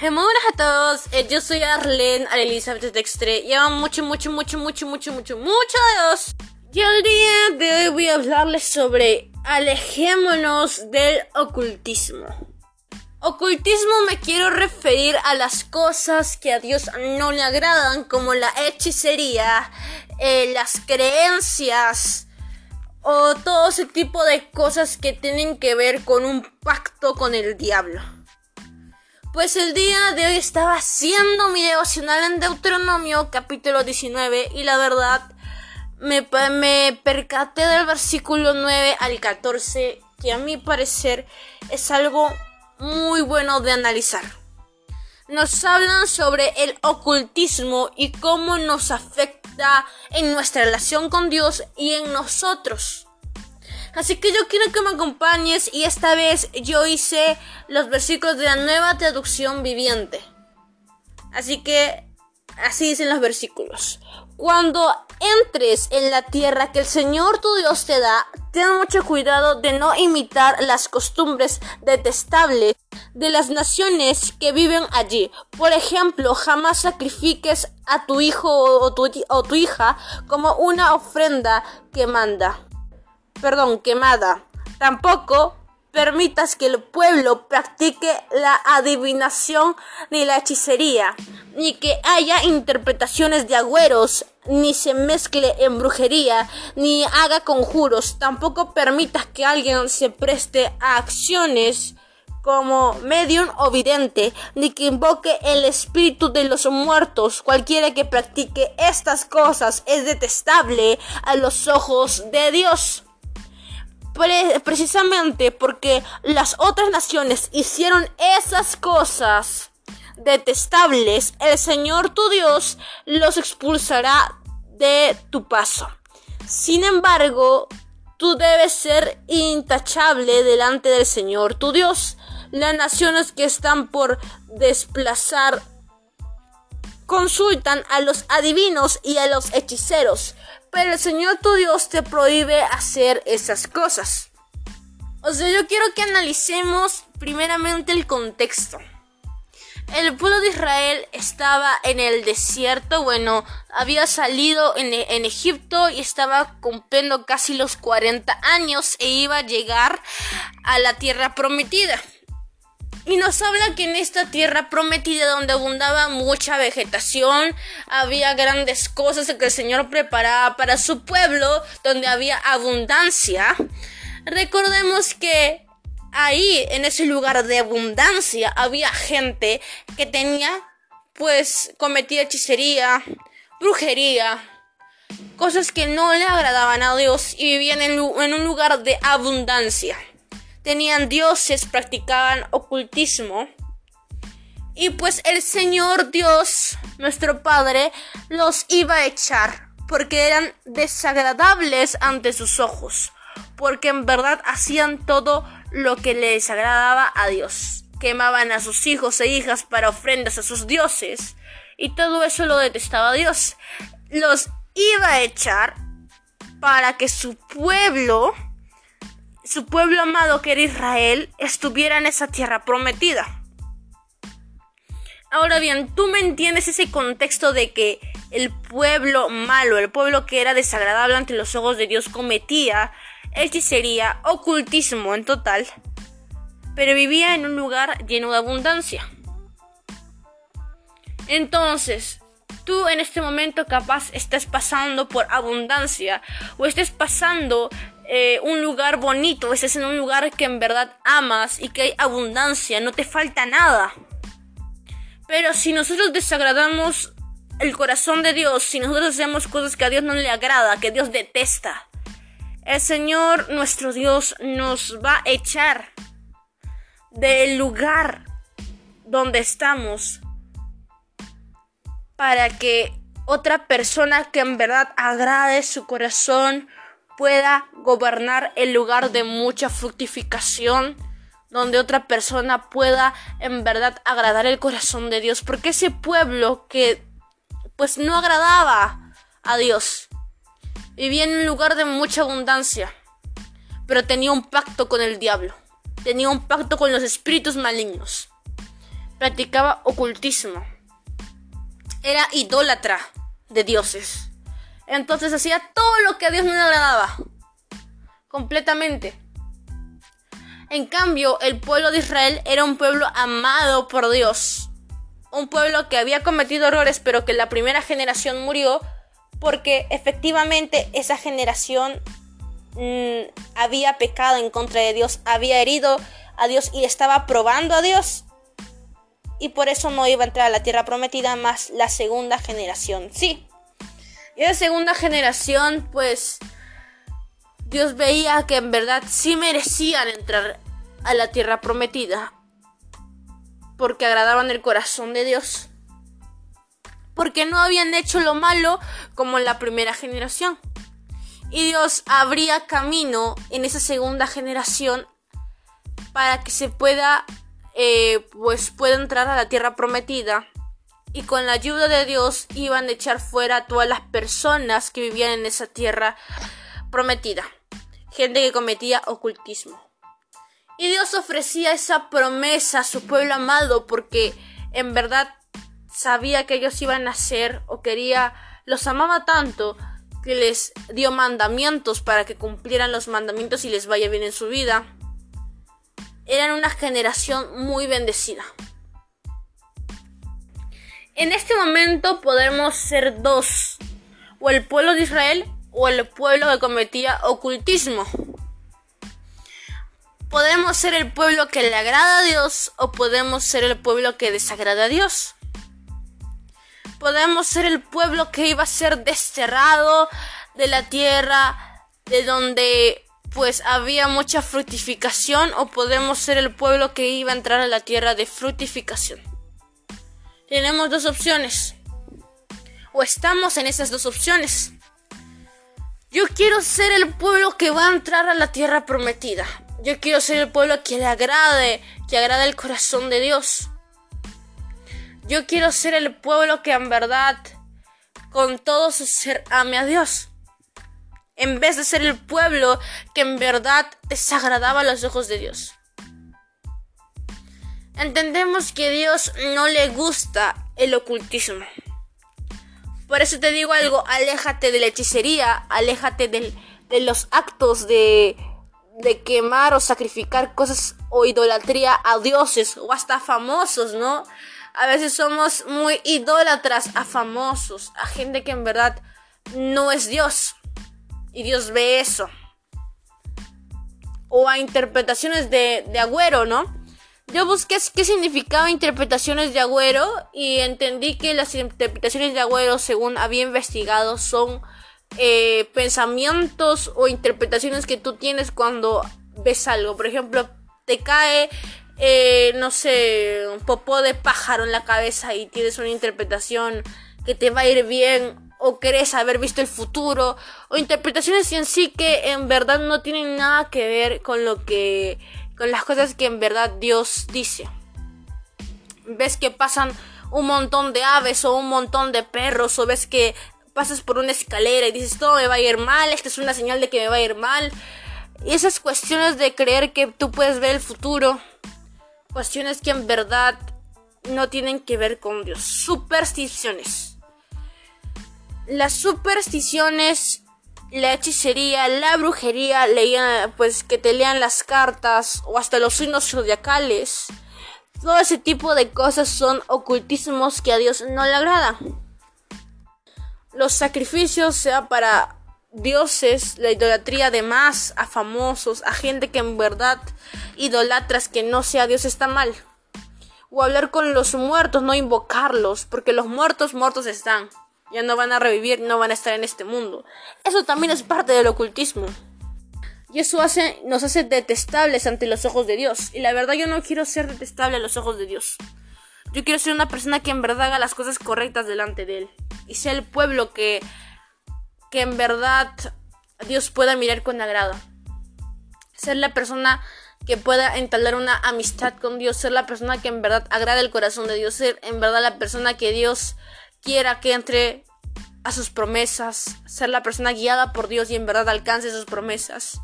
Muy buenas a todos, eh, yo soy Arlene Elizabeth Dextre. Llevo mucho, mucho, mucho, mucho, mucho, mucho, mucho Dios. Y el día de hoy voy a hablarles sobre alejémonos del ocultismo. Ocultismo me quiero referir a las cosas que a Dios no le agradan, como la hechicería, eh, las creencias o todo ese tipo de cosas que tienen que ver con un pacto con el diablo. Pues el día de hoy estaba haciendo mi devocional en Deuteronomio capítulo 19 y la verdad me, me percaté del versículo 9 al 14 que a mi parecer es algo muy bueno de analizar. Nos hablan sobre el ocultismo y cómo nos afecta en nuestra relación con Dios y en nosotros. Así que yo quiero que me acompañes y esta vez yo hice los versículos de la nueva traducción viviente. Así que así dicen los versículos. Cuando entres en la tierra que el Señor tu Dios te da, ten mucho cuidado de no imitar las costumbres detestables de las naciones que viven allí. Por ejemplo, jamás sacrifiques a tu hijo o tu, o tu hija como una ofrenda que manda perdón, quemada. Tampoco permitas que el pueblo practique la adivinación ni la hechicería, ni que haya interpretaciones de agüeros, ni se mezcle en brujería, ni haga conjuros. Tampoco permitas que alguien se preste a acciones como medium o vidente, ni que invoque el espíritu de los muertos. Cualquiera que practique estas cosas es detestable a los ojos de Dios precisamente porque las otras naciones hicieron esas cosas detestables, el Señor tu Dios los expulsará de tu paso. Sin embargo, tú debes ser intachable delante del Señor tu Dios. Las naciones que están por desplazar consultan a los adivinos y a los hechiceros, pero el Señor tu Dios te prohíbe hacer esas cosas. O sea, yo quiero que analicemos primeramente el contexto. El pueblo de Israel estaba en el desierto, bueno, había salido en, en, Egipto y estaba cumpliendo casi los 40 años e iba a llegar a la tierra prometida. Y nos habla que en esta tierra prometida donde abundaba mucha vegetación, había grandes cosas que el Señor preparaba para su pueblo, donde había abundancia. Recordemos que ahí, en ese lugar de abundancia, había gente que tenía, pues, cometía hechicería, brujería, cosas que no le agradaban a Dios y vivían en, en un lugar de abundancia tenían dioses, practicaban ocultismo. Y pues el Señor Dios, nuestro Padre, los iba a echar porque eran desagradables ante sus ojos, porque en verdad hacían todo lo que le desagradaba a Dios. Quemaban a sus hijos e hijas para ofrendas a sus dioses, y todo eso lo detestaba Dios. Los iba a echar para que su pueblo su pueblo amado que era Israel estuviera en esa tierra prometida. Ahora bien, tú me entiendes ese contexto de que el pueblo malo, el pueblo que era desagradable ante los ojos de Dios, cometía hechicería, ocultismo en total, pero vivía en un lugar lleno de abundancia. Entonces, tú en este momento capaz estás pasando por abundancia o estés pasando eh, un lugar bonito, estés en un lugar que en verdad amas y que hay abundancia, no te falta nada. Pero si nosotros desagradamos el corazón de Dios, si nosotros hacemos cosas que a Dios no le agrada, que Dios detesta, el Señor nuestro Dios nos va a echar del lugar donde estamos para que otra persona que en verdad agrade su corazón pueda gobernar el lugar de mucha fructificación, donde otra persona pueda en verdad agradar el corazón de Dios, porque ese pueblo que pues no agradaba a Dios, vivía en un lugar de mucha abundancia, pero tenía un pacto con el diablo, tenía un pacto con los espíritus malignos. practicaba ocultismo. Era idólatra de dioses. Entonces hacía todo lo que a Dios no le agradaba. Completamente. En cambio, el pueblo de Israel era un pueblo amado por Dios. Un pueblo que había cometido errores, pero que la primera generación murió porque efectivamente esa generación mm, había pecado en contra de Dios, había herido a Dios y estaba probando a Dios. Y por eso no iba a entrar a la tierra prometida más la segunda generación. Sí. Y la segunda generación, pues, Dios veía que en verdad sí merecían entrar a la tierra prometida. Porque agradaban el corazón de Dios. Porque no habían hecho lo malo como en la primera generación. Y Dios abría camino en esa segunda generación para que se pueda, eh, pues pueda entrar a la tierra prometida. Y con la ayuda de Dios iban a echar fuera a todas las personas que vivían en esa tierra prometida. Gente que cometía ocultismo. Y Dios ofrecía esa promesa a su pueblo amado porque en verdad sabía que ellos iban a ser o quería, los amaba tanto que les dio mandamientos para que cumplieran los mandamientos y les vaya bien en su vida eran una generación muy bendecida. En este momento podemos ser dos, o el pueblo de Israel o el pueblo que cometía ocultismo. Podemos ser el pueblo que le agrada a Dios o podemos ser el pueblo que desagrada a Dios. Podemos ser el pueblo que iba a ser desterrado de la tierra de donde pues había mucha fructificación o podemos ser el pueblo que iba a entrar a la tierra de fructificación. Tenemos dos opciones. O estamos en esas dos opciones. Yo quiero ser el pueblo que va a entrar a la tierra prometida. Yo quiero ser el pueblo que le agrade, que agrade el corazón de Dios. Yo quiero ser el pueblo que en verdad, con todo su ser, ame a Dios en vez de ser el pueblo que en verdad desagradaba a los ojos de Dios. Entendemos que Dios no le gusta el ocultismo. Por eso te digo algo, aléjate de la hechicería, aléjate de los actos de, de quemar o sacrificar cosas o idolatría a dioses o hasta famosos, ¿no? A veces somos muy idólatras a famosos, a gente que en verdad no es Dios. Y Dios ve eso. O a interpretaciones de, de Agüero, ¿no? Yo busqué qué significaba interpretaciones de Agüero y entendí que las interpretaciones de Agüero, según había investigado, son eh, pensamientos o interpretaciones que tú tienes cuando ves algo. Por ejemplo, te cae, eh, no sé, un popó de pájaro en la cabeza y tienes una interpretación que te va a ir bien o crees haber visto el futuro o interpretaciones en sí que en verdad no tienen nada que ver con lo que con las cosas que en verdad Dios dice. Ves que pasan un montón de aves o un montón de perros o ves que pasas por una escalera y dices todo me va a ir mal, esta es una señal de que me va a ir mal. Y esas cuestiones de creer que tú puedes ver el futuro, cuestiones que en verdad no tienen que ver con Dios, supersticiones las supersticiones, la hechicería, la brujería, leían, pues que te lean las cartas o hasta los signos zodiacales. Todo ese tipo de cosas son ocultismos que a Dios no le agrada. Los sacrificios, sea para dioses, la idolatría de más, a famosos, a gente que en verdad idolatras que no sea Dios está mal. O hablar con los muertos, no invocarlos, porque los muertos muertos están ya no van a revivir, no van a estar en este mundo. Eso también es parte del ocultismo. Y eso hace, nos hace detestables ante los ojos de Dios. Y la verdad yo no quiero ser detestable a los ojos de Dios. Yo quiero ser una persona que en verdad haga las cosas correctas delante de Él. Y sea el pueblo que, que en verdad Dios pueda mirar con agrado. Ser la persona que pueda entablar una amistad con Dios. Ser la persona que en verdad agrada el corazón de Dios. Ser en verdad la persona que Dios quiera que entre a sus promesas, ser la persona guiada por Dios y en verdad alcance sus promesas.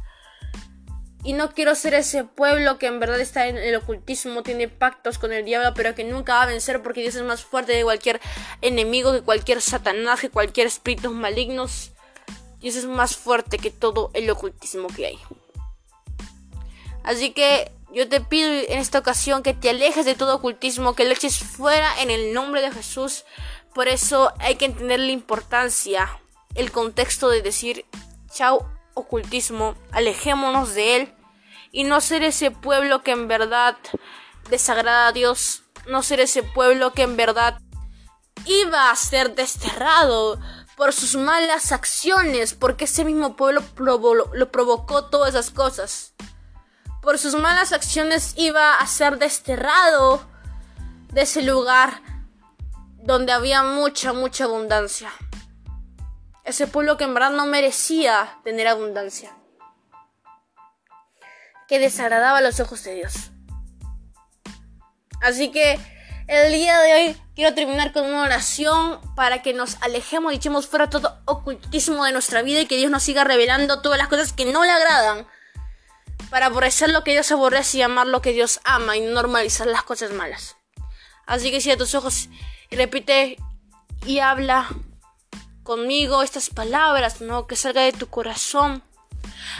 Y no quiero ser ese pueblo que en verdad está en el ocultismo, tiene pactos con el diablo, pero que nunca va a vencer porque Dios es más fuerte de cualquier enemigo, que cualquier satanás, que cualquier espíritu malignos. Dios es más fuerte que todo el ocultismo que hay. Así que yo te pido en esta ocasión que te alejes de todo ocultismo, que lo eches fuera en el nombre de Jesús. Por eso hay que entender la importancia, el contexto de decir, chao ocultismo, alejémonos de él y no ser ese pueblo que en verdad desagrada a Dios, no ser ese pueblo que en verdad iba a ser desterrado por sus malas acciones, porque ese mismo pueblo lo provocó todas esas cosas. Por sus malas acciones iba a ser desterrado de ese lugar donde había mucha, mucha abundancia. Ese pueblo que en verdad no merecía tener abundancia que desagradaba a los ojos de Dios. Así que el día de hoy quiero terminar con una oración para que nos alejemos y echemos fuera todo ocultismo de nuestra vida y que Dios nos siga revelando todas las cosas que no le agradan. Para aborrecer lo que Dios aborrece y amar lo que Dios ama y normalizar las cosas malas. Así que cierra tus ojos y repite y habla conmigo estas palabras, ¿no? Que salga de tu corazón.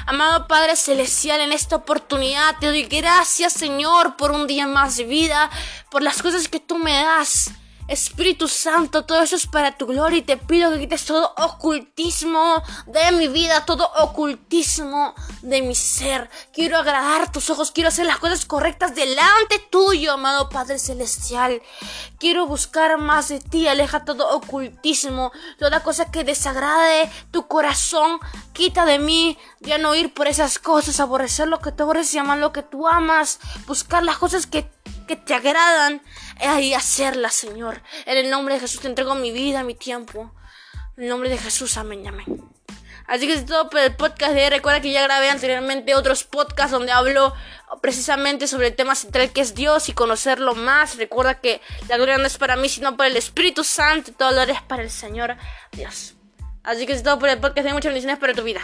Amado Padre Celestial, en esta oportunidad te doy gracias, Señor, por un día más de vida, por las cosas que tú me das. Espíritu Santo, todo eso es para tu gloria y te pido que quites todo ocultismo de mi vida, todo ocultismo de mi ser. Quiero agradar tus ojos, quiero hacer las cosas correctas delante tuyo, amado Padre Celestial. Quiero buscar más de ti, aleja todo ocultismo, toda cosa que desagrade tu corazón, quita de mí, ya no ir por esas cosas, aborrecer lo que tú aborreces y amar lo que tú amas, buscar las cosas que que te agradan y hacerlas, Señor. En el nombre de Jesús te entrego mi vida, mi tiempo. En el nombre de Jesús, amén, amén. Así que es todo por el podcast de hoy. Recuerda que ya grabé anteriormente otros podcasts donde hablo precisamente sobre el tema central que es Dios y conocerlo más. Recuerda que la gloria no es para mí, sino para el Espíritu Santo. Todo lo es para el Señor Dios. Así que es todo por el podcast. De muchas bendiciones para tu vida.